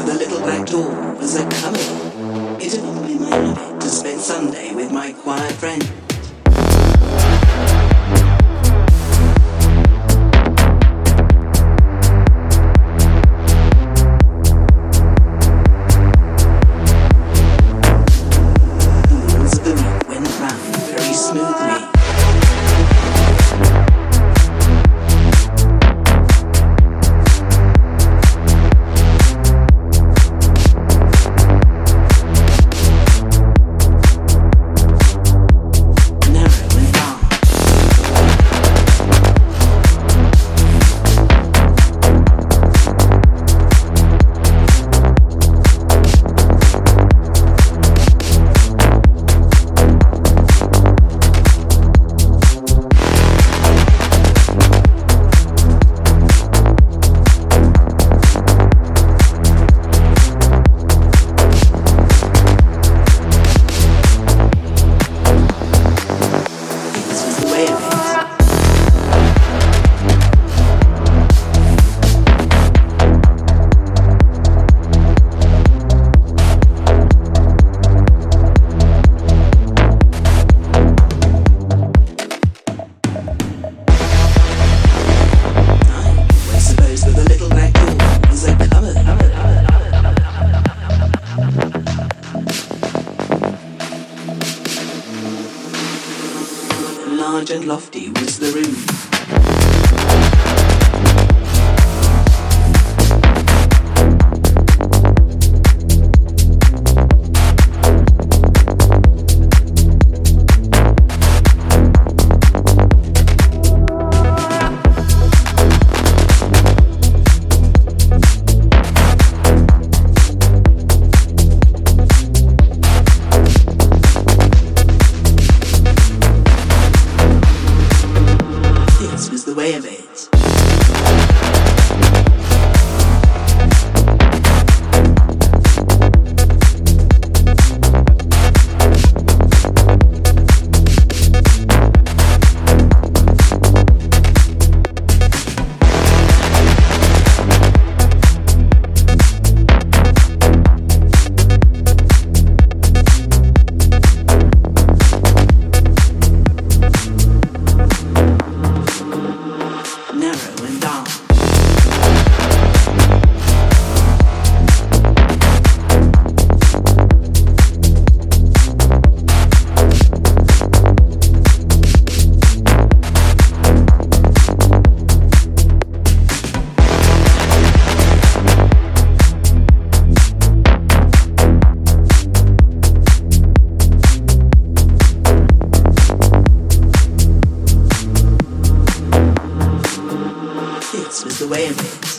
through the little back door was a coming. It had all been my habit to spend Sunday with my quiet friend. Large and lofty was the room. The way of it. This was the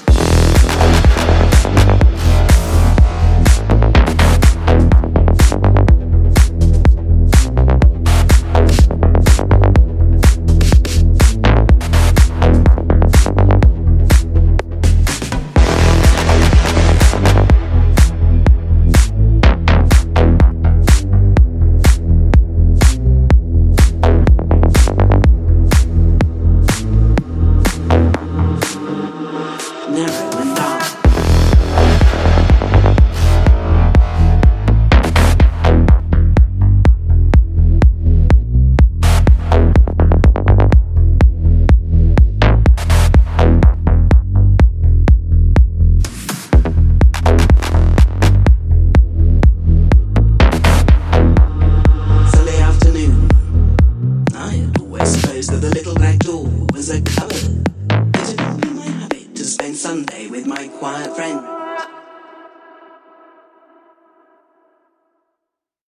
supposed that the little black door was a cupboard. It had been my habit to spend Sunday with my quiet friend.